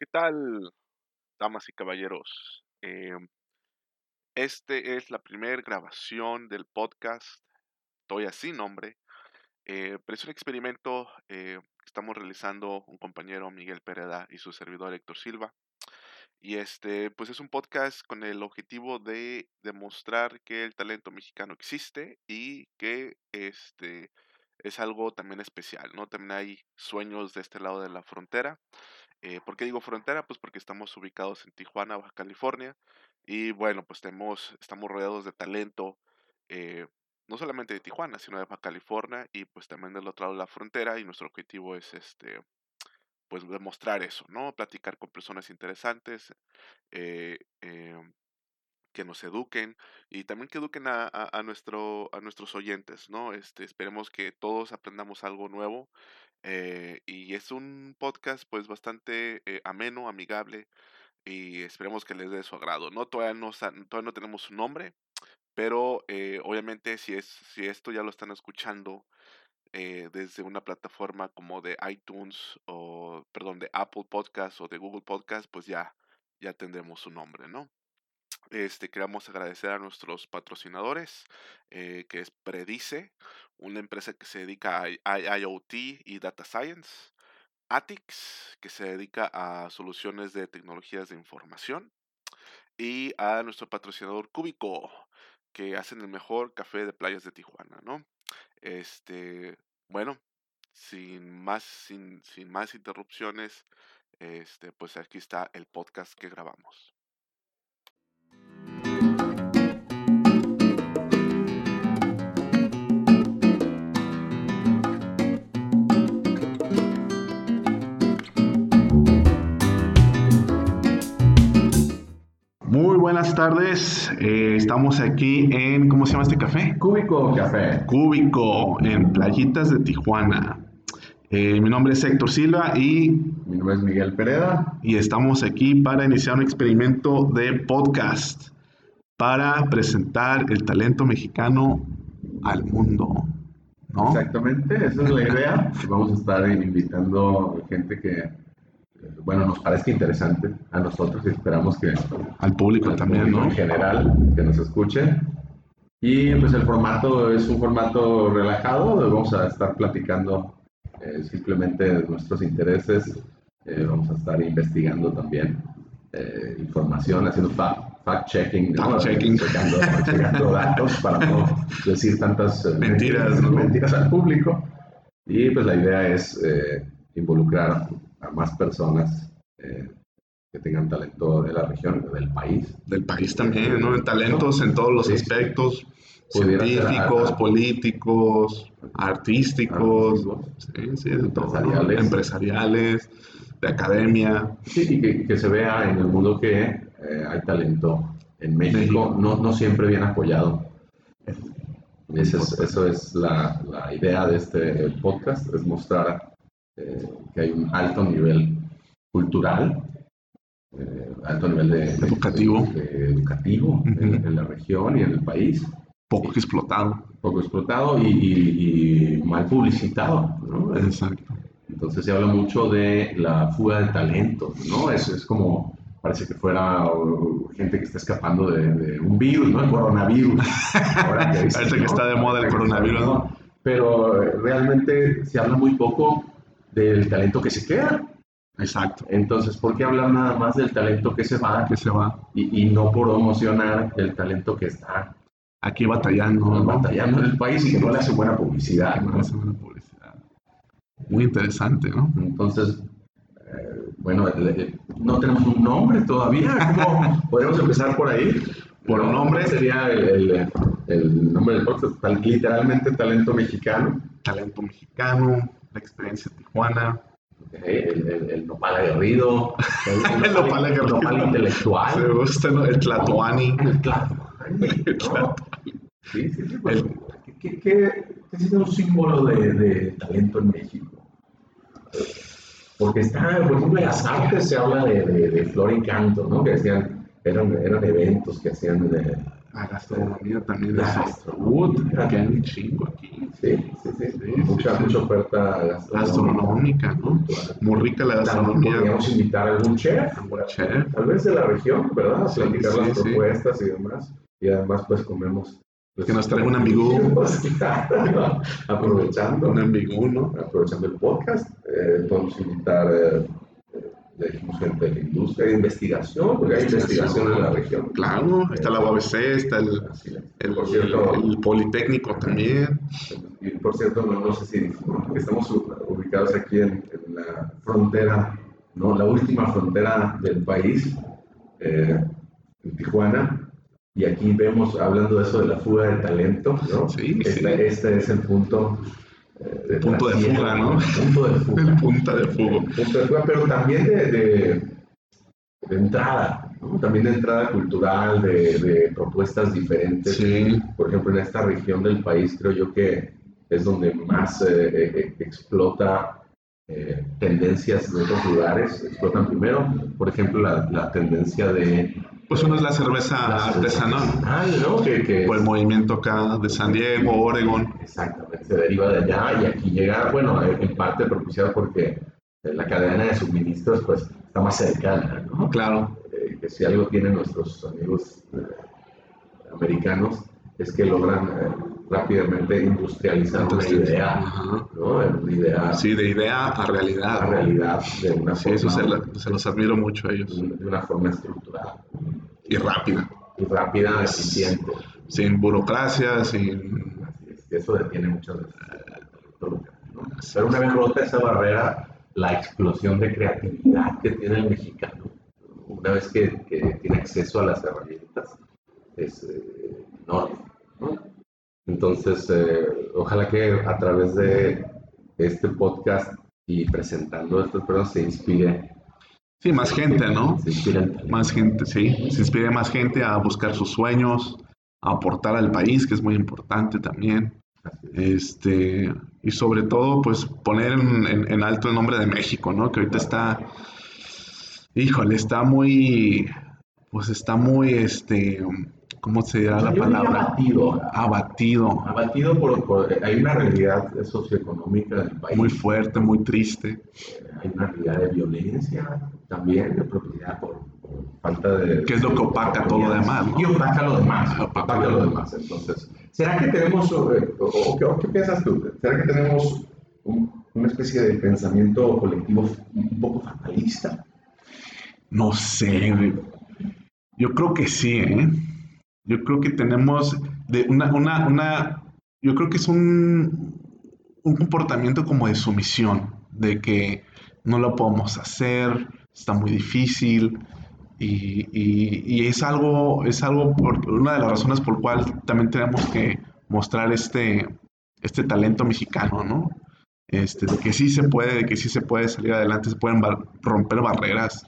¿Qué tal, damas y caballeros? Eh, este es la primera grabación del podcast, todavía sin nombre, eh, pero es un experimento eh, que estamos realizando un compañero Miguel Pereda y su servidor Héctor Silva. Y este, pues es un podcast con el objetivo de demostrar que el talento mexicano existe y que este es algo también especial, ¿no? También hay sueños de este lado de la frontera. Eh, ¿Por qué digo frontera? Pues porque estamos ubicados en Tijuana, Baja California. Y bueno, pues tenemos, estamos rodeados de talento, eh, no solamente de Tijuana, sino de Baja California y pues también del otro lado de la frontera. Y nuestro objetivo es este, pues demostrar eso, ¿no? Platicar con personas interesantes, eh, em, que nos eduquen y también que eduquen a, a, nuestro, a nuestros oyentes, ¿no? Este, esperemos que todos aprendamos algo nuevo eh, y es un podcast pues bastante eh, ameno, amigable y esperemos que les dé su agrado, ¿no? Todavía no, todavía no tenemos su nombre, pero eh, obviamente si, es, si esto ya lo están escuchando desde una plataforma como de iTunes o, perdón, de Apple Podcast o de Google Podcast, pues ya, ya tendremos su nombre, ¿no? Este, queremos agradecer a nuestros patrocinadores, que es Predice, una empresa que se dedica a IoT y Data Science. Atix, que se dedica a soluciones de tecnologías de información. Y a nuestro patrocinador Cúbico, que hacen el mejor café de playas de Tijuana, ¿no? Este, bueno, sin más, sin, sin más interrupciones, este, pues aquí está el podcast que grabamos. Muy buenas tardes. Eh, estamos aquí en, ¿cómo se llama este café? Cúbico Café. Cúbico, en Playitas de Tijuana. Eh, mi nombre es Héctor Silva y... Mi nombre es Miguel Pereda. Y estamos aquí para iniciar un experimento de podcast para presentar el talento mexicano al mundo. ¿no? Exactamente, esa es la idea. Vamos a estar invitando gente que bueno, nos parece interesante a nosotros y esperamos que al público también, ¿no? En general, que nos escuche. Y pues el formato es un formato relajado, vamos a estar platicando eh, simplemente de nuestros intereses, eh, vamos a estar investigando también eh, información, haciendo fact-checking, fact checking checando, datos para no decir tantas mentiras, mentiras al público. Y pues la idea es involucrar a más personas eh, que tengan talento de la región, del país. Del país también, ¿no? En talentos en todos los aspectos, científicos, políticos, artísticos, sí, sí, empresariales. empresariales, de academia. Sí, y que, se vea en el mundo que eh, hay talento en México, No, no siempre bien apoyado. Eso es, eso es la, la, idea de este podcast, es mostrar eh, que hay un alto nivel cultural, eh, alto nivel de, educativo, educativo en, la región y en el país. Poco explotado. Poco explotado y, mal publicitado. ¿no? Exacto. Entonces se habla mucho de la fuga de talento, ¿no? Es, es como, parece que fuera gente que está escapando de, un virus, ¿no? El coronavirus. parece que está de moda el coronavirus, ¿no? Pero realmente se habla muy poco del talento que se queda. Exacto. Entonces, ¿por qué hablar nada más del talento que se va? Que se va. Y, no promocionar el talento que está aquí batallando. Batallando en el país y que no le hace buena publicidad. No le hace buena publicidad. Muy interesante, ¿no? Entonces, eh, bueno, no tenemos un nombre todavía. ¿Cómo podemos empezar por ahí? Por un nombre sería el, el nombre del podcast, literalmente talento mexicano. Talento mexicano la experiencia de Tijuana. El, el, el, nopal aguerrido, el, el nopal, aguerrido. nopal intelectual. Me gusta ¿no? el tlatoani. El tlatoani. El tlatoani. Sí, sí, sí. Pues, ¿qué, qué, es un símbolo de, de, talento en México? Porque está, por ejemplo, en las artes se habla de, de, de flor y canto, ¿no? Que hacían, eran, eran eventos que hacían de, La gastronomía también. La gastronomía. que hay un chingo aquí. Sí, sí, sí. Sí, mucha, sí, mucha oferta gastronómica. ¿no? Muy rica la gastronomía. podríamos invitar a algún chef, Algún chef. tal vez de la región, ¿verdad? A platicar las propuestas y demás. Y además, pues comemos. pues, Que nos traiga un amigo. Pues, aprovechando. Un ambigú, ¿no? aprovechando el podcast, eh, podemos invitar, eh, eh, le dijimos gente de la industria, de investigación, porque hay investigación en la región. Claro, está la UABC, está el, el, por cierto, el Politécnico también. y por cierto, no, no sé si estamos ubicados aquí en, en la frontera, ¿no? la última frontera del país, eh, en Tijuana. Y aquí vemos, hablando de eso de la fuga de talento, ¿no? Sí, este, sí. este es el punto. Eh, Punto de fuga, ¿no? Punto de fuga. El punta de fuego. punto de fuga, pero también de, de, de entrada, ¿no? también de entrada cultural, de, de propuestas diferentes. Sí, Por ejemplo, en esta región del país creo yo que es donde más eh, eh, explota eh, tendencias de otros lugares. Explotan primero, por ejemplo, la, la tendencia de... pues uno es la cerveza artesanal. Ah, ¿no? Que, que Por el movimiento acá de San Diego, Oregon. Exactamente, se deriva de allá y aquí llega, bueno, en parte propiciado porque la cadena de suministros pues está más cercana, ¿no? Claro, Eh, que si algo tienen nuestros amigos eh, americanos es que logran eh, rápidamente industrializar una idea, ajá. ¿No? Una idea Sí, de idea a realidad. a realidad de una Sí, eso se, forma, la- se los admiro mucho a ellos. de una forma estructurada Y rápida. y rápida, eficiente. Sin burocracia, sin... Es, eso detiene muchas veces. Pero una vez rota esa barrera, la explosión de creatividad que tiene el mexicano, una vez que, que tiene acceso a las herramientas, es eh, enorme. ¿no? Entonces, eh, ojalá que a través de este podcast y presentando estas personas se inspire. Sí, más gente, ¿no? Se inspire. Más gente, sí. Se inspire más gente a buscar sus sueños, a aportar al país, que es muy importante también. Es. Este, y sobre todo, pues poner en, en- en alto el nombre de México, ¿no? Que ahorita está, híjole, está muy, pues está muy, este, ¿cómo se dirá la palabra? abatido, Abatido, abatido por, por- hay una realidad socioeconómica del país. muy fuerte, muy triste. hay una realidad de violencia también, de propiedad por, por falta de... Que es lo que opaca todo lo demás, ¿no? Y opaca lo demás, Opaca opaca lo lo demás. Entonces, ¿será que tenemos, eh, o, o qué- o qué piensas tú? ¿Será que tenemos un- una especie de pensamiento colectivo un poco fatalista? No sé, yo creo que sí, ¿eh? Yo creo que tenemos de una, una, una, yo creo que es un, un comportamiento como de sumisión, de que no lo podemos hacer, está muy difícil, y, y- y es algo, es algo, por, una de las razones por cual también tenemos que mostrar este, este talento mexicano, ¿no? Este, de que sí se puede, de que sí se puede salir adelante, se pueden bar- romper barreras,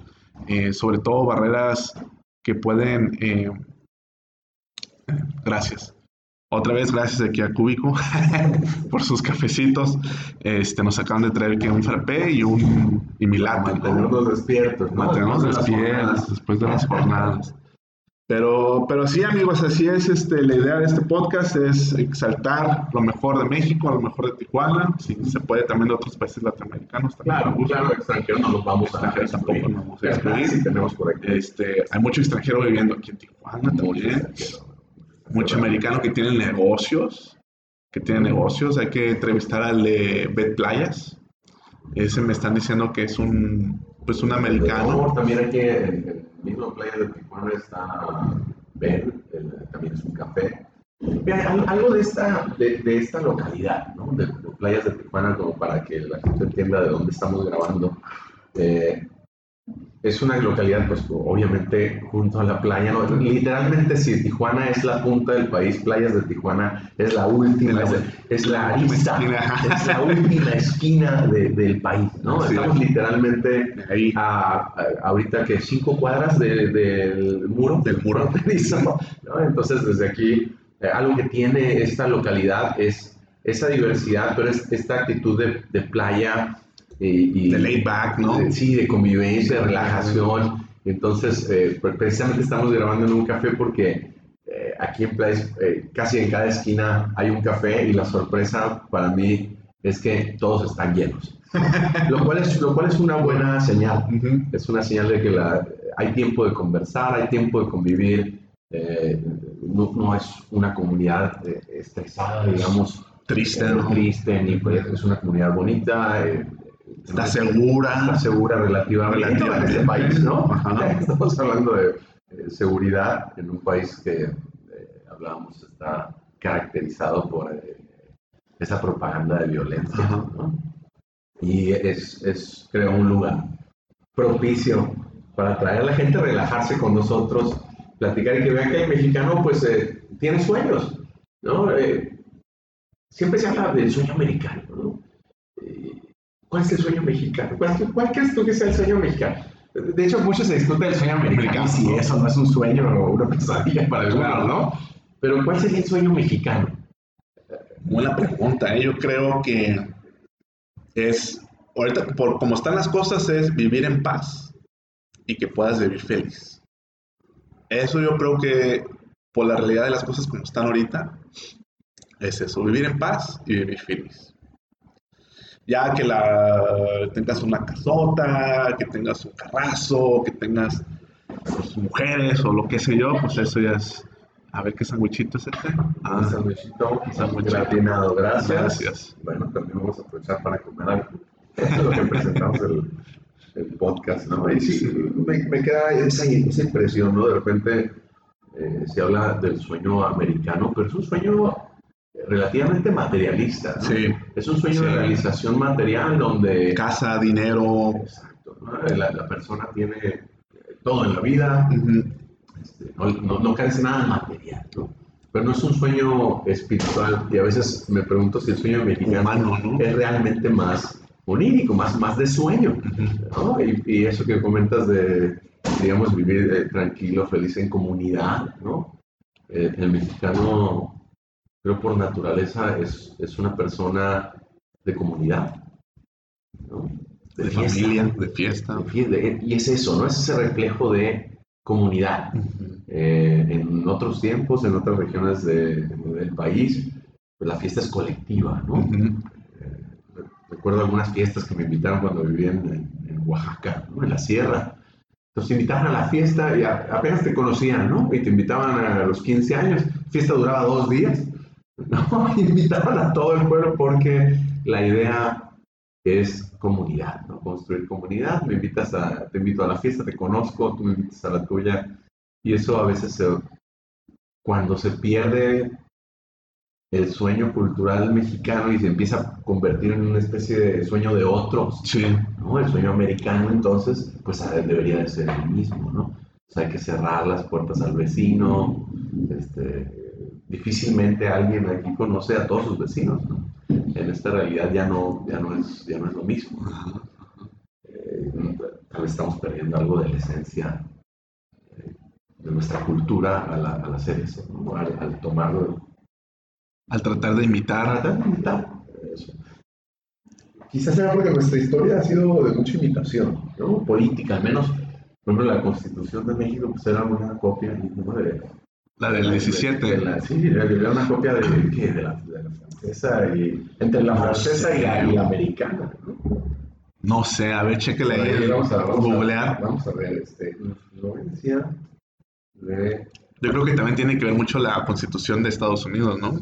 eh, sobre todo barreras que pueden... eh, gracias. Otra vez gracias aquí a Cúbico por sus cafecitos. Este, nos acaban de traer que un frappé y un y mi latte, ¿no? Mantenernos despiertos, ¿no? Mantenernos despiertos después de las jornadas. Pero, pero sí, amigos, así es. Este, la idea de este podcast es exaltar lo mejor de México, lo mejor de Tijuana. Si se puede también de otros países latinoamericanos. También Claro, claro, extranjeros no los vamos a Extranjeros tampoco nos vamos a excluir. Sí, tenemos por aquí. Este, hay mucho extranjero viviendo aquí en Tijuana también. Mucho americano que tiene negocios. Que tiene negocios. Hay que entrevistar al de Bet Playas. Ese me están diciendo que es un, pues un americano. También aquí en el mismo playa de Tijuana está Ben, también es un café. Algo de esta, de, de esta localidad, ¿no? de, de playas de Tijuana, como para que la gente entienda de dónde estamos grabando. Eh, es una localidad, pues obviamente junto a la playa, ¿no? literalmente si Tijuana es la punta del país, playas de Tijuana es la última, Es la- es, la arista, esquina. es la última esquina de- del país, ¿no? Así Estamos es. literalmente Ahí. a, a- ahorita que cinco cuadras de- del muro Del muro. fronterizo, ¿no? Entonces desde aquí eh, algo que tiene esta localidad es esa diversidad, pero es esta actitud de, de playa y, y- De laid back, ¿no? de- sí, de convivencia, de relajación. Entonces, eh, pre- precisamente estamos grabando en un café porque eh, aquí en Place, eh, casi en cada esquina hay un café y la sorpresa para mí es que todos están llenos. lo, cual es, lo cual es una buena señal. Es una señal de que la, hay tiempo de conversar, hay tiempo de convivir. Eh, no, no, es una comunidad eh, estresada, digamos. Triste, eh, ¿no? Triste, ni pues, es una comunidad bonita. Está segura. Está segura relativamente, relativamente. en este país, ¿no? Ajá. Estamos hablando de seguridad en un país que hablábamos está caracterizado por esa propaganda de violencia. ¿no? Y es, es, creo, un lugar propicio para traer a la gente a relajarse con nosotros, platicar y que vean que el mexicano pues eh, tiene sueños, ¿no? Eh, siempre se habla del sueño americano, ¿no? ¿Cuál es el sueño mexicano? ¿Cuál, ¿Cuál, crees tú que sea el sueño mexicano? De hecho, mucho se discute del sueño americano, si eso no es un sueño o una pesadilla para algunos, ¿no? Pero ¿cuál sería el sueño mexicano? Buena pregunta, ¿eh? yo creo que es, ahorita por como están las cosas, es vivir en paz y que puedas vivir feliz. Eso yo creo que por la realidad de las cosas como están ahorita, es eso, vivir en paz y vivir feliz. Ya que la, tengas una casota, que tengas un carrazo, que tengas pues, mujeres o lo que sé yo, pues eso ya es a ver qué sandwichito es este. Ah, un sandwichito, sandwichito gratinado, gracias. Gracias. Bueno, también vamos a aprovechar para comer algo. Eso es lo que presentamos el, el podcast, ¿no? Y sí, me, me queda esa, esa, impresión, ¿no? De repente eh, se habla del sueño americano, pero es un sueño relativamente materialista, ¿no? Sí. Es un sueño Sí. de realización material donde... Casa, dinero. Exacto, ¿no? la, la persona tiene todo en la vida, Ujú. este, no, no, no carece nada material, ¿no? Pero no es un sueño espiritual y a veces me pregunto si el sueño mexicano es realmente más onírico, más, más de sueño, Ujú. ¿no? Y, y eso que comentas de, digamos, vivir eh, tranquilo, feliz en comunidad, ¿no? Eh, el mexicano, creo por naturaleza, es, es una persona de comunidad, ¿no? De fiesta, familia, de fiesta. de fiesta, y es eso, ¿no? Es ese reflejo de comunidad. Ujú. Eh, en otros tiempos, en otras regiones de- del país, pues la fiesta es colectiva, ¿no? Eh, recuerdo algunas fiestas que me invitaron cuando vivía en, en Oaxaca, ¿no? en la sierra. Entonces te invitaban a la fiesta y a- apenas te conocían, ¿no? Y te invitaban a los 15 años. Fiesta duraba dos días, ¿no? Invitaban a todo el pueblo porque la idea es comunidad, ¿no? Construir comunidad. Me invitas a, te invito a la fiesta, te conozco, tú me invitas a la tuya. Y eso a veces se, cuando se pierde el sueño cultural mexicano y se empieza a convertir en una especie de sueño de otros, Sí. ¿no? El sueño americano, entonces, pues a ver, debería de ser el mismo, ¿no? O sea, hay que cerrar las puertas al vecino. Este, difícilmente alguien aquí conoce a todos sus vecinos, ¿no? En esta realidad ya no, ya no, es, ya no es lo mismo. Eh, tal vez estamos perdiendo algo de la esencia eh, de nuestra cultura al, al hacer eso, ¿no? al, al tomarlo Al tratar de imitar. Tratar de imitar eso. Quizás sea porque nuestra historia ha sido de mucha imitación, ¿no? Política, al menos, por ejemplo, la Constitución de México pues era una copia ¿no? de, La del de 17. la- sí, era una copia de, ¿qué? de, la, de la francesa y entre la No francesa y, la, y la americana, ¿no? No sé, a ver, chéquele Por ahí ahí. vamos a, vamos a- Googlear. vamos a ver, este, influencia de Yo creo que también tiene que ver mucho la constitución de Estados Unidos, ¿no?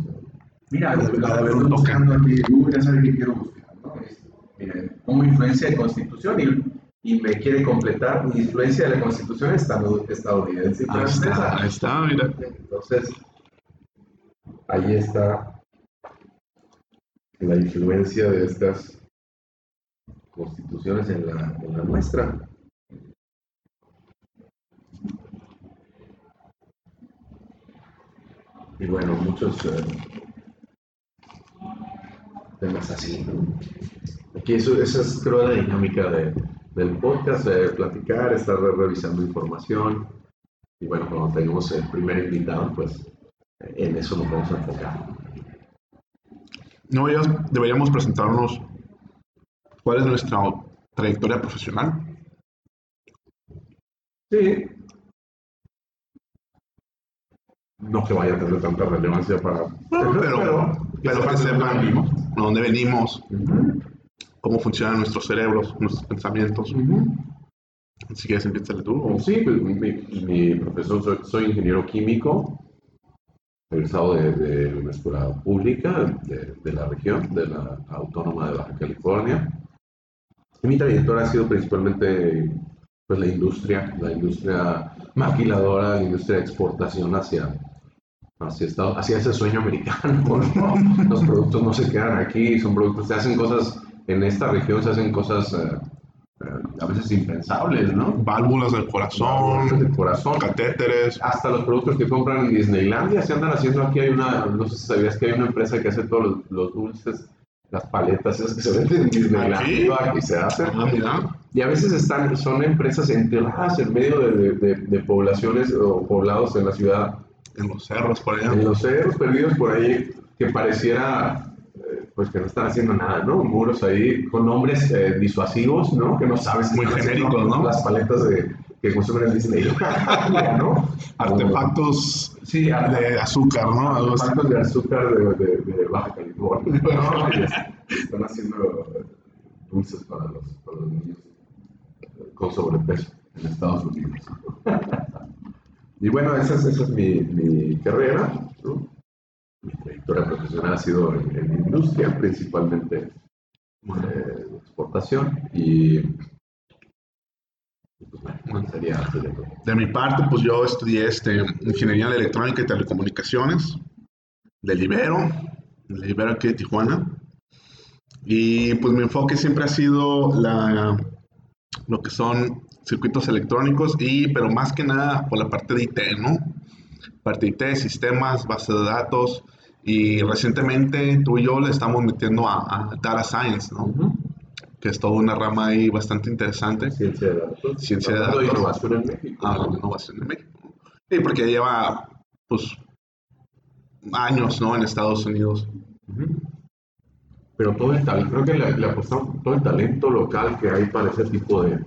Mira, de estoy un toque. buscando aquí, Google ya sabe que quiero buscar, ¿no? Es, mira, ¿cómo influencia de Constitución? Y, y me quiere completar mi influencia de la Constitución estado- estadounidense y Ahí está, ahí está, mira. Entonces, ahí está la influencia de estas constituciones en la, en la nuestra. Y bueno, muchos eh, temas así. Aquí eso, esa es creo la dinámica de- del podcast, de platicar, estar re- revisando información. Y bueno, cuando tenemos el primer invitado, pues en eso nos vamos a enfocar. No deberíamos, deberíamos presentarnos cuál es nuestra trayectoria profesional. Sí. no que vaya a tener tanta relevancia para... Pero, pero, pero que sepan venimos. a dónde venimos, Ujú, cómo funcionan nuestros cerebros, nuestros pensamientos. ujú. Si quieres, empiézale tú. Sí, pues, mi, mi profesor, soy, soy ingeniero químico, egresado de, de una escuela pública de, de la región, de la Autónoma de Baja California. Y mi trayectoria ha sido principalmente pues, la industria, la industria maquiladora, la industria de exportación hacia, hacia, Estados, hacia ese sueño americano. ¿no? Los productos no se quedan aquí, son productos, se hacen cosas, en esta región se hacen cosas eh, eh, a veces impensables, ¿no? Válvulas del de corazón, corazón. catéteres. Hasta los productos que compran en Disneylandia se andan haciendo aquí. Hay una, no sé si sabías que hay una empresa que hace todos los, los dulces, las paletas, esas que se venden en Disneylandia. ¿Aquí? Aquí se hacen. Ah, mira. Y a veces están, son empresas enterradas en medio de, de- de- poblaciones o poblados en la ciudad, En los cerros por allá. en los cerros perdidos por ahí, que pareciera pues que no están haciendo nada, ¿no? Muros ahí con nombres eh, disuasivos, ¿no? Que no sabes. Muy genéricos, ¿no? Las paletas de, que consumen en Disneylandia, ¿no? Artefactos Sí, de azúcar, ¿no? Artefactos de azúcar de, de, de Baja California. Están haciendo eh, dulces para los, para los niños con sobrepeso en Estados Unidos. y bueno, esa es, esa es mi, mi carrera. ¿no? Mi trayectoria profesional ha sido en, en industria, principalmente eh, exportación. Y, pues bueno, sería. De mi parte, pues yo estudié este, Ingeniería de Electrónica y Telecomunicaciones del Ibero, del Ibero aquí de Tijuana. Y pues mi enfoque siempre ha sido la, lo que son circuitos electrónicos, y, pero más que nada por la parte de IT, ¿no? Parte de IT, sistemas, base de datos. Y recientemente tú y yo le estamos metiendo a, a Data Science, ¿no? Que es toda una rama ahí bastante interesante. Ciencia de datos. Ciencia de datos. innovación en México. a la innovación de México. Sí, porque lleva, pues, años, ¿no? En Estados Unidos. Pero todo el talento, creo que le, le apostamos todo el talento local que hay para ese tipo de,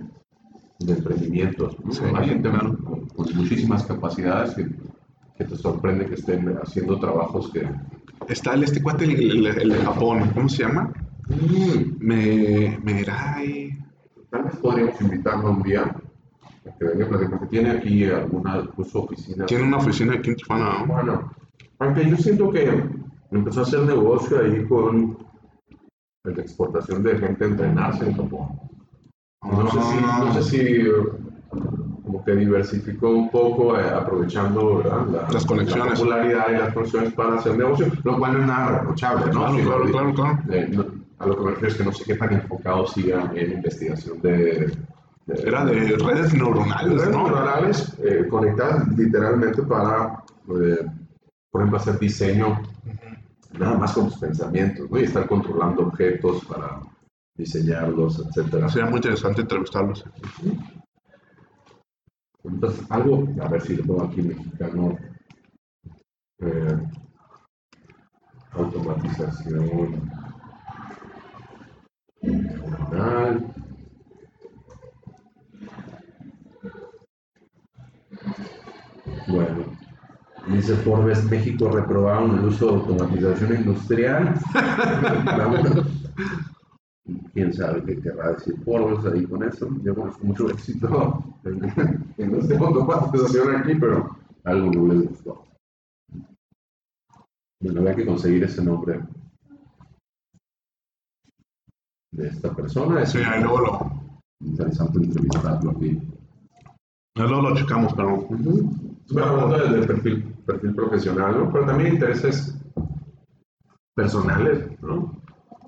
de emprendimientos. ¿no? Sí, hay gente claro. con, con muchísimas capacidades que, que te sorprende que estén haciendo trabajos que... Está el, este cuate, el, el- el de Japón, ¿cómo se llama? Me, Merai. Tal vez podríamos invitarlo un día a que venga porque tiene aquí alguna oficina. Tiene una oficina aquí en Tijuana, ¿no? Bueno, aunque yo siento que empezó a hacer negocio ahí con la exportación de gente a entrenarse en Japón. No sé si, no sé si como que diversificó un poco eh, aprovechando la, Las conexiones. la popularidad y las conexiones para hacer negocio, lo cual no es nada reprochable, ¿no? Claro, Sino claro, claro, claro. eh, no- a lo que me refiero es que no sé qué tan enfocado siga en investigación de... de- Era de redes neuronales, redes ¿no? neuronales eh, conectadas literalmente para, eh, por ejemplo, hacer diseño nada más con tus pensamientos, ¿no? Y estar controlando objetos para diseñarlos, etcétera. Sería muy interesante entrevistarlos. Entonces, algo, a ver si lo pongo aquí mexicano, eh, automatización neuronal. Bueno, dice Forbes, México reprobaron el uso de automatización industrial. quién sabe qué querrá decir Forbes ahí con eso. Yo conozco mucho éxito en, en este automatización aquí, pero algo no les gustó. Bueno, había que conseguir ese nombre de esta persona. Es Sí, ahí luego lo, interesante entrevistarlo aquí. ahí luego lo checamos, pero Bueno, hablando del del perfil, perfil profesional, ¿no? Pero también intereses personales, ¿no?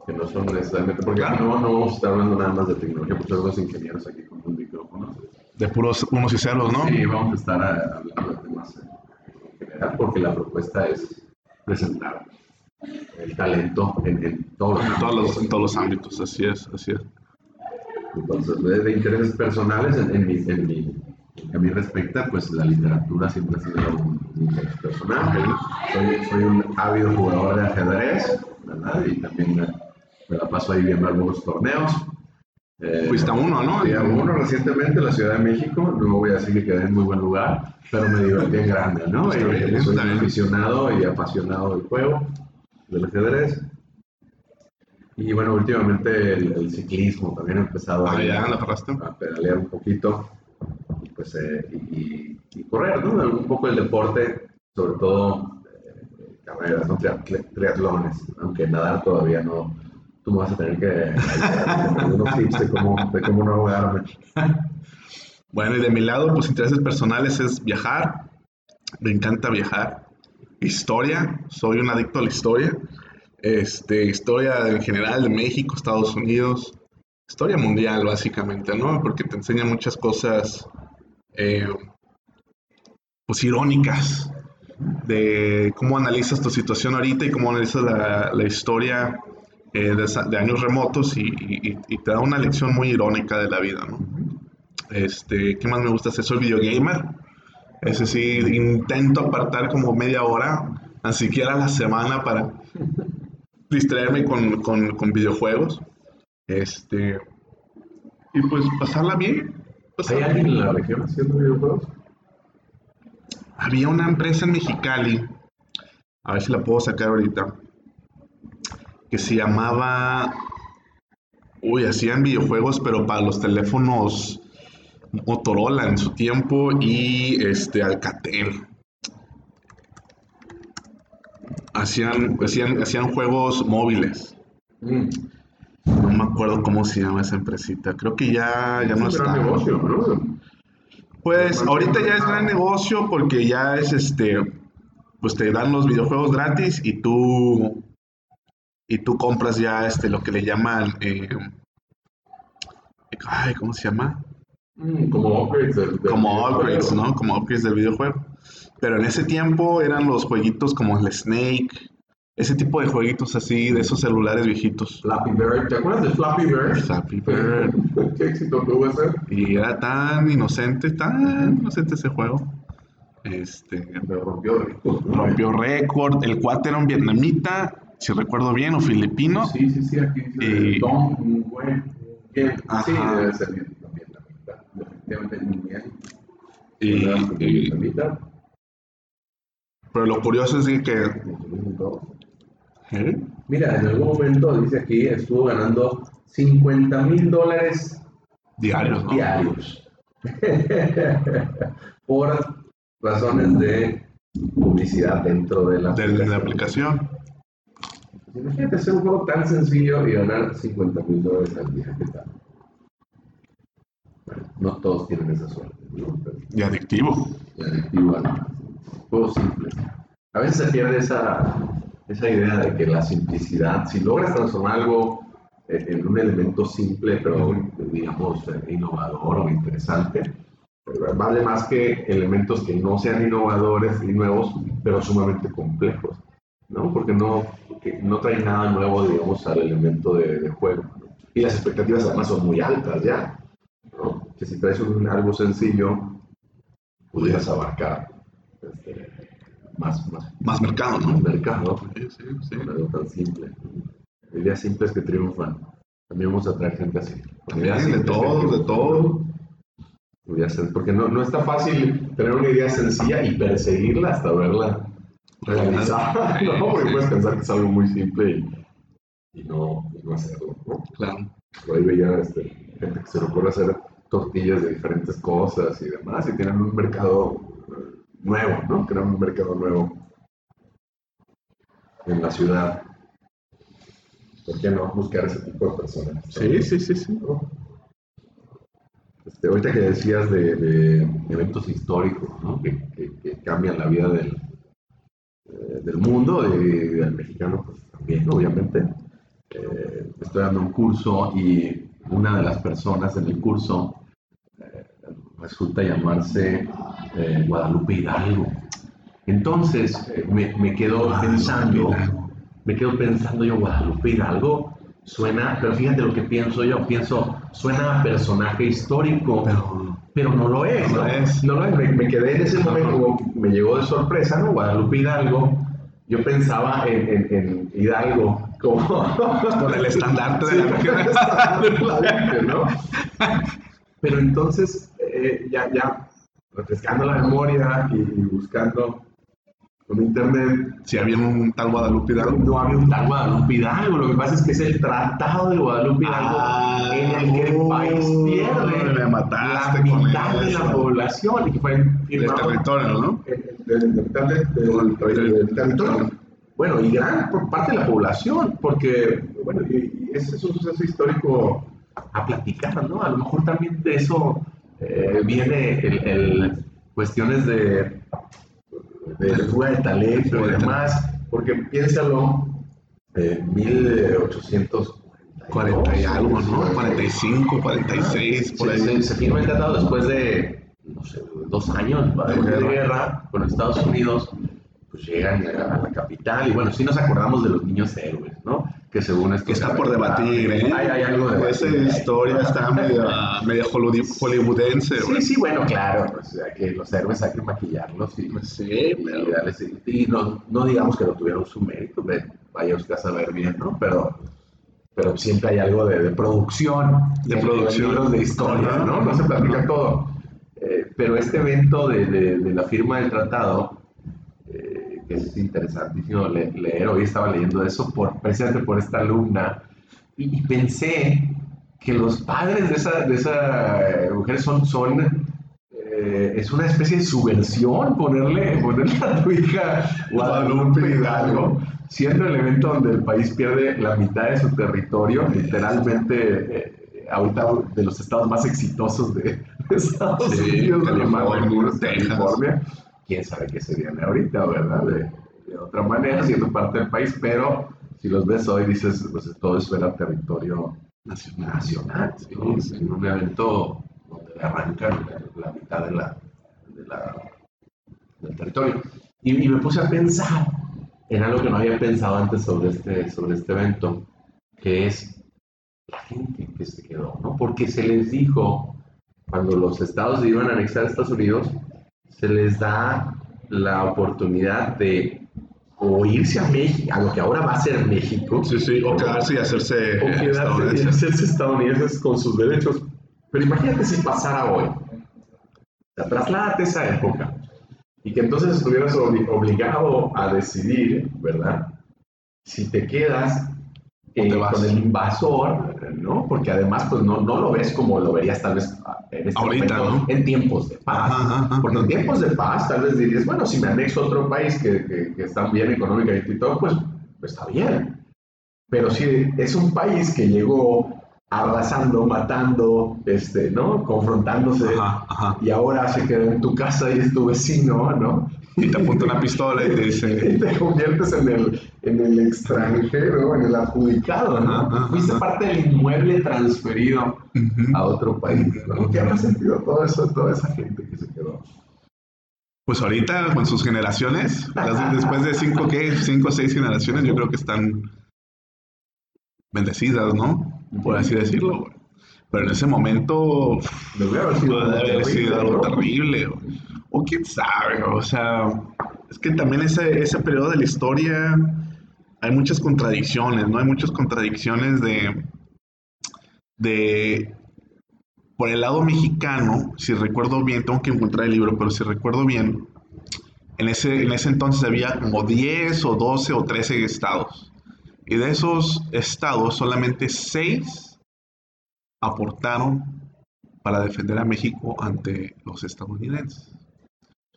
Que no son necesariamente, porque aquí no, no vamos a estar hablando nada más de tecnología, pues somos ingenieros aquí con un micrófono. de puros unos y ceros, ¿no? Sí, vamos a estar ah, hablando de temas en general, porque la propuesta es presentar el talento en, en todos los En todos los, en todos los ámbitos, así es, así es. Entonces, de, de intereses personales, en, en mi, en mi- a mí respecta, pues la literatura siempre ha sido un, un interés personal. Soy, soy un ávido jugador de ajedrez, ¿verdad? Y también me, la paso ahí viendo algunos torneos. Eh, Fuiste a uno, ¿no? Fui a uno recientemente en la Ciudad de México. No voy a decir que quedé en muy buen lugar, pero me divertí en grande, ¿no? Está Eh, bien, soy aficionado y apasionado del juego, del ajedrez. Y bueno, últimamente el, el ciclismo también he empezado Ah, a, ya, a pedalear un poquito y, pues, eh, y, y- correr, ¿no? Un poco el deporte, sobre todo eh, carreras, ¿no? Tria- tri- triatlones, aunque nadar todavía no. Tú me vas a tener que algunos tips de cómo, cómo no ahogarme. Bueno, y de mi lado, pues intereses personales es viajar. Me encanta viajar. Historia, soy un adicto a la historia. Este, historia en general de México, Estados Unidos, historia mundial básicamente, ¿no? Porque te enseña muchas cosas, eh, pues irónicas, de cómo analizas tu situación ahorita y cómo analizas la, la historia eh, de, años remotos y, y- y te da una lección muy irónica de la vida, ¿no? Este, ¿qué más me gusta hacer? Soy videogamer. Ese sí, intento apartar como media hora, ni siquiera a la semana para distraerme con, con- con videojuegos. Este, y pues pasarla bien. ¿Hay alguien en la región haciendo videojuegos? Había una empresa en Mexicali, a ver si la puedo sacar ahorita, que se llamaba, uy, hacían videojuegos, pero para los teléfonos Motorola en su tiempo y este Alcatel. Hacían, hacían, hacían juegos móviles. Mm, No me acuerdo cómo se llama esa empresita. Creo que ya, ya no es un está. gran negocio, ¿no? Pues ahorita ya es gran negocio porque ya es este, pues te dan los videojuegos gratis y tú y tú compras ya este lo que le llaman eh, ay, ¿cómo se llama? Mm, como upgrades del, del Como upgrades, ¿no? Como upgrades del videojuego. Pero en ese tiempo eran los jueguitos como el Snake, ese tipo de jueguitos así de esos celulares viejitos. Flappy Bird, ¿te acuerdas de Flappy Bird? Flappy Bird. Qué éxito tuvo ese. Y era tan inocente, tan inocente ese juego. Este, Me rompió récord, rompió récord. El cuate era un vietnamita, si recuerdo bien, o filipino. Sí, sí, sí, aquí dice Y- Don. Bien, Sí, debe ser bien, también la mitad. Definitivamente vietnamita, pero lo curioso es que. en 2002. ¿eh? Mira, en algún momento dice aquí estuvo ganando 50 mil dólares Diarios, ¿no? diarios por razones de publicidad dentro de la De, de la aplicación. Imagínate hacer un juego tan sencillo y ganar 50 mil dólares al día. ¿Qué tal? Bueno, no todos tienen esa suerte. ¿no? Pero Y adictivo. es adictivo al juego simple. A veces se pierde esa, esa idea de que la simplicidad, si logras transformar algo eh, en un elemento simple, pero digamos eh, innovador o interesante, vale más que elementos que no sean innovadores y nuevos, pero sumamente complejos, ¿no? Porque no, que no traen nada nuevo, digamos, al elemento de, de juego. ¿no? Y las expectativas además son muy altas ya, ¿no? Que si traes un, algo sencillo, pudieras abarcar este, más, más, Más mercado, más ¿no? mercado Sí, sí, sí. algo tan simple. Ideas simples que triunfan. También vamos a traer gente así. Ideas de todo, de todo. Porque no, no está fácil tener una idea sencilla y perseguirla hasta verla realizada. Sí, ¿no? Porque puedes pensar que es algo muy simple y, y no, y no hacerlo. ¿no? Claro. Por ahí veía este, gente que se le ocurre hacer tortillas de diferentes cosas y demás, y tienen un mercado nuevo, ¿no? Crean un mercado nuevo en la ciudad. ¿Por qué no buscar ese tipo de personas? Sí, sí, sí, sí. ¿no? Este, ahorita que decías de, de eventos históricos, ¿no? Que, que- que cambian la vida del, eh, del mundo y del mexicano, pues también, obviamente. Eh, estoy dando un curso y una de las personas en el curso eh, resulta llamarse Guadalupe Hidalgo. Entonces me, me quedo pensando, me quedo pensando yo, Guadalupe Hidalgo suena, pero fíjate lo que pienso yo, pienso, suena a personaje histórico, Pero, pero no lo es. No es. No lo es. Me, me quedé en ese momento, como me llegó de sorpresa, ¿no? Guadalupe Hidalgo. Yo pensaba en, en- en Hidalgo como con el estandarte de la Virgen, ¿no? Pero entonces, eh, ya, ya refrescando la memoria y, y buscando con internet. Si había un tal Guadalupe Hidalgo. No había un tal Guadalupe Hidalgo. Lo que pasa es que es el tratado de Guadalupe Hidalgo Ah, en el que el país pierde me mataste la con mitad de la población y que fue firmado territorio, ¿no? del, territorio. Bueno, y gran por parte de la población, porque, bueno, y, y ese es un suceso histórico a platicar, ¿no? A lo mejor también de eso eh, viene el, el cuestiones de, de fuga de talento y de demás, porque piénsalo, eh, 1840 40 y algo, ¿no? 45, 46, por se, ahí. se- se firma el tratado después de, no sé, dos años De de, guerra con Estados Unidos, pues llegan a la capital y bueno, sí nos acordamos de los niños héroes, ¿no? Que según esto... Está por debatir, ¿eh? Hay, hay algo de Esa historia está medio, medio hollywood- hollywoodense, Sí, sí, bueno, claro, pues, o sea, que los héroes hay que maquillarlos y, sí, y pero... darles- y no, no digamos que no tuvieron su mérito, vaya usted a saber bien, ¿no? Pero, pero siempre hay algo de, de producción, De producción. de historia. ¿no? No se platica todo. Eh, pero este evento de, de- de la firma del tratado, que es interesantísimo le- leer, hoy estaba leyendo eso por, precisamente por esta alumna, y, y pensé que los padres de esa, de esa eh, mujer son, son eh, es una especie de subversión ponerle, ponerle a tu hija Guadalupe Hidalgo, siendo el evento donde el país pierde la mitad de su territorio, literalmente eh, ahorita de los estados más exitosos de, de Estados Sí, Unidos, de California, Texas. California. Quién sabe qué serían ahorita, ¿verdad? De, de otra manera, siendo parte del país, pero si los ves hoy, dices, pues todo eso era territorio Nacional. nacional, ¿no? Sí, sí. en un evento donde arrancan la, la mitad de la, de la- del territorio. Y, y me puse a pensar en algo que no había pensado antes sobre este, sobre este evento, que es la gente que se quedó, ¿no? Porque se les dijo, cuando los estados se iban a anexar a Estados Unidos, se les da la oportunidad de o irse a México, a lo que ahora va a ser México, Sí, sí, o quedarse y hacerse o quedarse y hacerse estadounidenses con sus derechos. Pero imagínate si pasara hoy. O sea, trasládate esa época y que entonces estuvieras obli- obligado a decidir, ¿verdad? Si te quedas eh, con el invasor, ¿no? Porque además, pues no, no lo ves como lo verías tal vez en este Ahorita, momento, ¿no? en tiempos de paz. Ajá, ajá, ajá. Porque en tiempos de paz tal vez dirías, bueno, si me anexo a otro país que, que, que está bien económicamente y todo, pues, pues está bien. Pero si es un país que llegó arrasando, matando, este, ¿no? Confrontándose Ajá, ajá. y ahora se quedó en tu casa y es tu vecino, ¿no? Y te apunta una pistola y te dice, Y te conviertes en el, en el extranjero, en el adjudicado, ¿no? Ajá, ajá, Fuiste ajá. parte del inmueble transferido a otro país, ¿no? ¿Qué habrá sentido todo eso, toda esa gente que se quedó? Pues ahorita con sus generaciones, las- después de cinco, ¿qué? Cinco o seis generaciones, yo creo que están bendecidas, ¿no? Por así decirlo, güey. Pero en ese momento Debe haber sido puede haber terrible, sido algo terrible. güey. O quién sabe, o sea, es que también ese, ese periodo de la historia hay muchas contradicciones, ¿no? Hay muchas contradicciones de, de, por el lado mexicano, si recuerdo bien, tengo que encontrar el libro, pero si recuerdo bien, en ese, en ese entonces había como 10 o 12 o 13 estados. Y de esos estados, solamente 6 aportaron para defender a México ante los estadounidenses.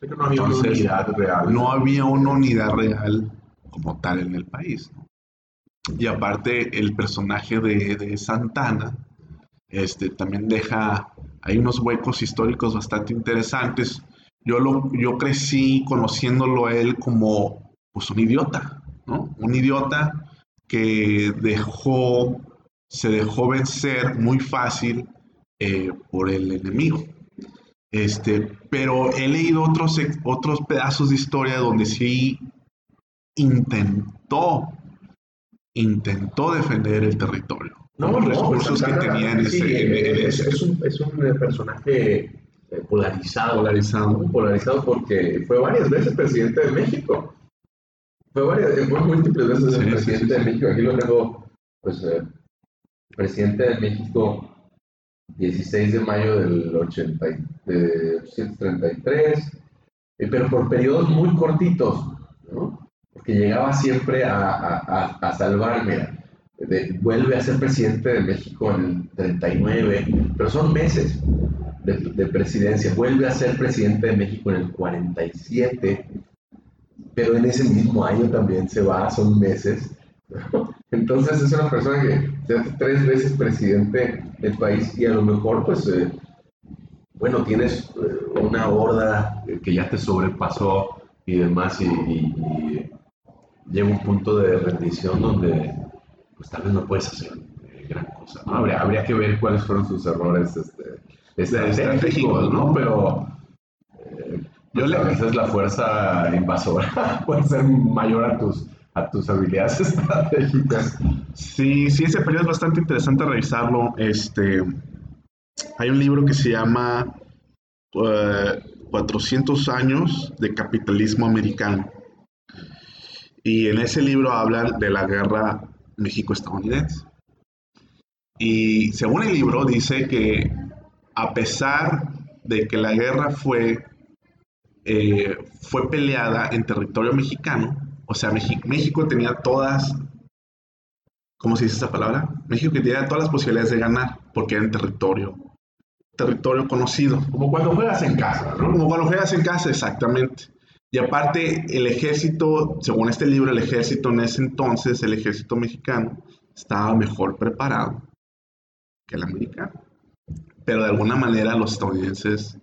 Que no había una Entonces, unidad real. No había una unidad real como tal en el país. ¿no? Y aparte, el personaje de, de Santana este, también deja, hay unos huecos históricos bastante interesantes. Yo, lo, yo crecí conociéndolo a él como pues, un idiota, ¿no? Un idiota que dejó, se dejó vencer muy fácil eh, por el enemigo. Este, pero he leído otros, otros pedazos de historia donde sí intentó, intentó defender el territorio. No, los no, recursos que tenía en sí, ese, en- en es, ese- es un, es un eh, personaje eh, polarizado. Polarizado. Polarizado porque fue varias veces presidente de México. Fue, varias, fue múltiples veces Sí, presidente sí, de. México. Aquí lo tengo, pues, eh, presidente de México, 16 de mayo del 80, y- de 833, eh, pero por periodos muy cortitos. Porque llegaba siempre a, a, a, a salvar, mira, de- vuelve a ser presidente de México en el 39, pero son meses de, de presidencia, vuelve a ser presidente de México en el 47, pero en ese mismo año también se va, son meses. Entonces es una persona que se hace tres veces presidente del país y a lo mejor, pues, eh, bueno, tienes eh, una horda que ya te sobrepasó y demás y, y- y llega un punto de rendición donde, pues, tal vez no puedes hacer eh, gran cosa. ¿no? Habría, habría que ver cuáles fueron sus errores este, estratégicos, ¿no? Pero eh, Yo pues, le- veces la fuerza invasora puede ser mayor a tus, tus habilidades estratégicas. Sí, sí, ese periodo es bastante interesante revisarlo. Este, hay un libro que se llama eh, 400 años de capitalismo americano. Y en ese libro hablan de la guerra México-estadounidense. Y según el libro dice que a pesar de que la guerra fue, eh, fue peleada en territorio mexicano, o sea, México tenía todas ¿cómo se dice esa palabra? México que tenía todas las posibilidades de ganar porque era en territorio, territorio conocido. Como cuando juegas en casa, ¿no? Como cuando juegas en casa, exactamente. Y aparte, el ejército, según este libro, el ejército en ese entonces, el ejército mexicano, estaba mejor preparado que el americano. Pero de alguna manera los estadounidenses,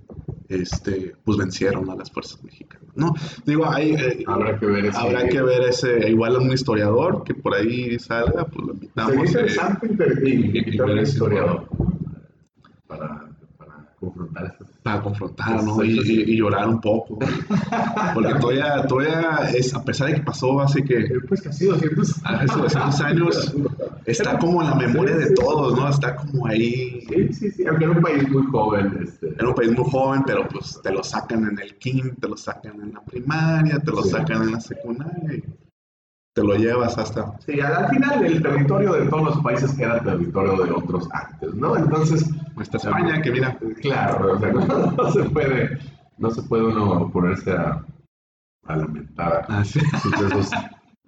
este, pues vencieron a las fuerzas mexicanas, ¿no? Digo, hay, eh, Habrá que ver ese- habrá que ver ese, igual un historiador que por ahí salga, pues lo invitamos. eh, interesante ver ese historiador para confrontar para confrontar, ¿no? Y, y- y llorar un poco. Porque todavía, todavía es, a pesar de que pasó hace que Pues casi 200 hace 200 años, está como en la memoria de todos, ¿no? Está como ahí Sí, sí, sí, aunque era un país muy joven. Este, en un país muy joven, pero pues te lo sacan en el king, te lo sacan en la primaria, te lo Sí. sacan en la secundaria y te lo llevas hasta... sí, al al final el territorio de todos los países era territorio de otros antes, ¿no? Entonces, Hasta España, que mira, claro, o sea, no, no se puede, no se puede uno ponerse a, a lamentar así. sucesos,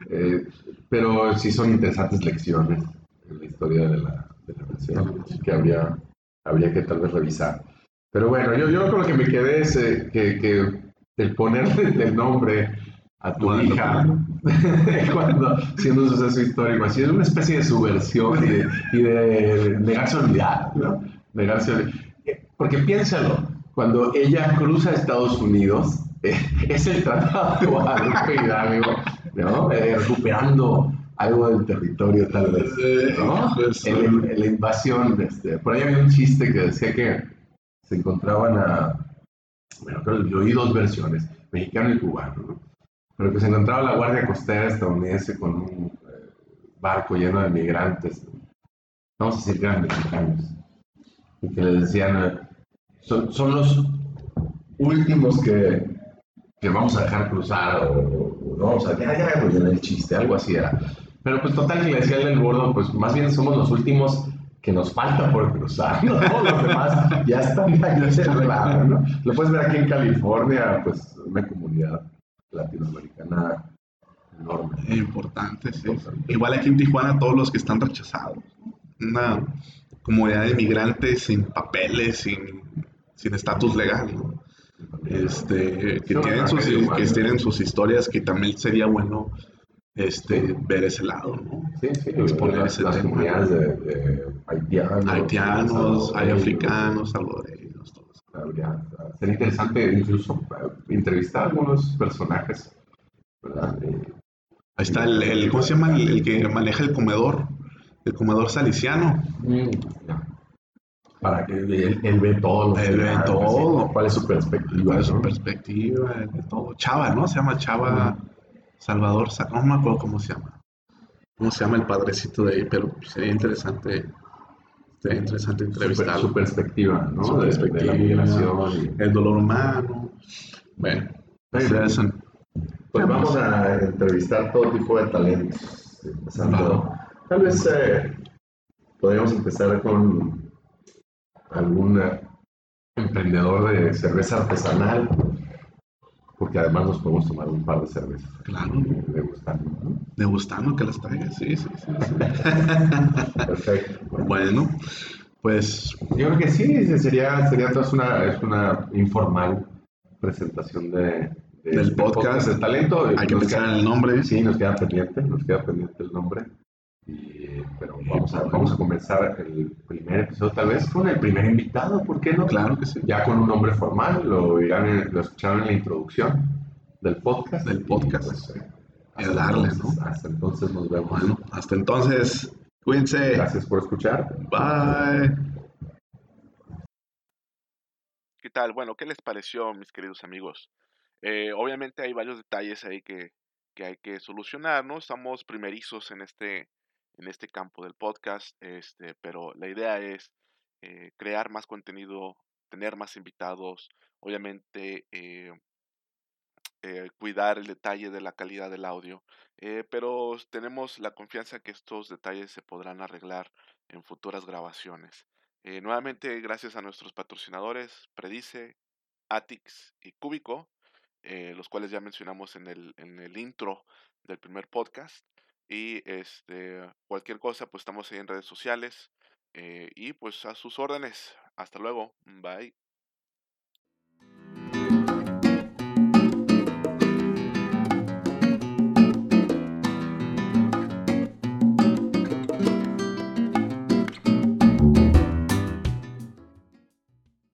eh, pero sí son interesantes lecciones en la historia de la, de la nación que habría, habría que tal vez revisar. Pero bueno, yo, yo con lo que me quedé es eh, que, que el ponerle el nombre a tu Bueno, hija cuando siendo un suceso histórico así es una especie de subversión y de, y de negarse a olvidar, ¿no? Negarse a olvidar. Eh, Porque piénsalo, cuando ella cruza a Estados Unidos, eh, es el tratado de Guadalupe Hidalgo, ¿no? Eh, recuperando algo del territorio tal vez, ¿no? El- el- la invasión, este, por ahí había un chiste que decía que se encontraban a, bueno, creo que yo oí dos versiones, mexicano y cubano, ¿no? Pero que se encontraba la Guardia Costera estadounidense con un eh, barco lleno de migrantes, vamos a decir eran mexicanos, y que les decían, eh, son, son los últimos que, que vamos a dejar cruzar, o, o- o vamos a, ya, ya, pues, en el chiste, algo así era. Pero pues total que le decía el gordo, pues más bien somos los últimos que nos falta por cruzar, ¿no? Los demás ya están aquí cerrados, ¿no? Lo puedes ver aquí en California, pues una comunidad latinoamericana enorme. Importante, sí. Importante. Igual aquí en Tijuana, todos los que están rechazados. Una comunidad de migrantes sin papeles, sin sin estatus legal, ¿no? Este, que, tienen sus, que tienen sus historias que también sería bueno este, ver ese lado, ¿no? Sí, sí, Exponer las, ese las tema. comunidades de, de haitianos. Haitianos, hay africanos, salvadoreños. Habría, sería interesante incluso eh, entrevistar a algunos personajes, ¿verdad? Eh, Ahí está el, el- ¿cómo se llama? El, el que maneja el comedor, el comedor saliciano. ya. Para que él, él ve todo. lo Él ve todo. ¿Cuál es su perspectiva? ¿Cuál es su no? perspectiva? él ve todo. Chava, ¿no? Se llama Chava Salvador, Sa- no me acuerdo cómo se llama. ¿Cómo se llama el padrecito de ahí? Pero sería interesante, interesante Su, entrevistarlo. su perspectiva, ¿no? Su De- de, perspectiva. la migración. y- el dolor humano. Bueno, Pues Pues vamos a entrevistar todo tipo de talentos. Empezando, tal vez eh, podríamos empezar con algún emprendedor de cerveza artesanal, porque además nos podemos tomar un par de cervezas. Claro. Degustando, ¿no? Degustando que las traigas, sí, sí, sí. sí. Perfecto. bueno, pues Yo creo que sí, sería, sería entonces una, es una informal presentación de, de Del este podcast. de talento. hay que pensar queda- el nombre. Sí, nos queda pendiente, nos queda pendiente el nombre. Y, pero vamos a, vamos a comenzar el primer episodio, tal vez con el primer invitado, ¿por qué no? Claro que sí. Ya con un nombre formal, lo, irán en- lo escucharon en la introducción del podcast. Del podcast. Y, pues, eh, hasta darle, entonces- Hasta entonces nos vemos. Bueno, hasta entonces, cuídense. Gracias por escuchar. Bye. ¿Qué tal? Bueno, ¿qué les pareció, mis queridos amigos? Eh, obviamente hay varios detalles ahí que, que hay que solucionar, ¿no? Estamos primerizos en este, en este campo del podcast, este, pero la idea es eh, crear más contenido, tener más invitados, obviamente eh, eh, cuidar el detalle de la calidad del audio, pero tenemos la confianza que estos detalles se podrán arreglar en futuras grabaciones. Nuevamente, gracias a nuestros patrocinadores, Predice, Atix y Cúbico, los cuales ya mencionamos en el, en el intro del primer podcast. Y este, cualquier cosa, pues estamos ahí en redes sociales. eh, y pues a sus órdenes. Hasta luego. Bye.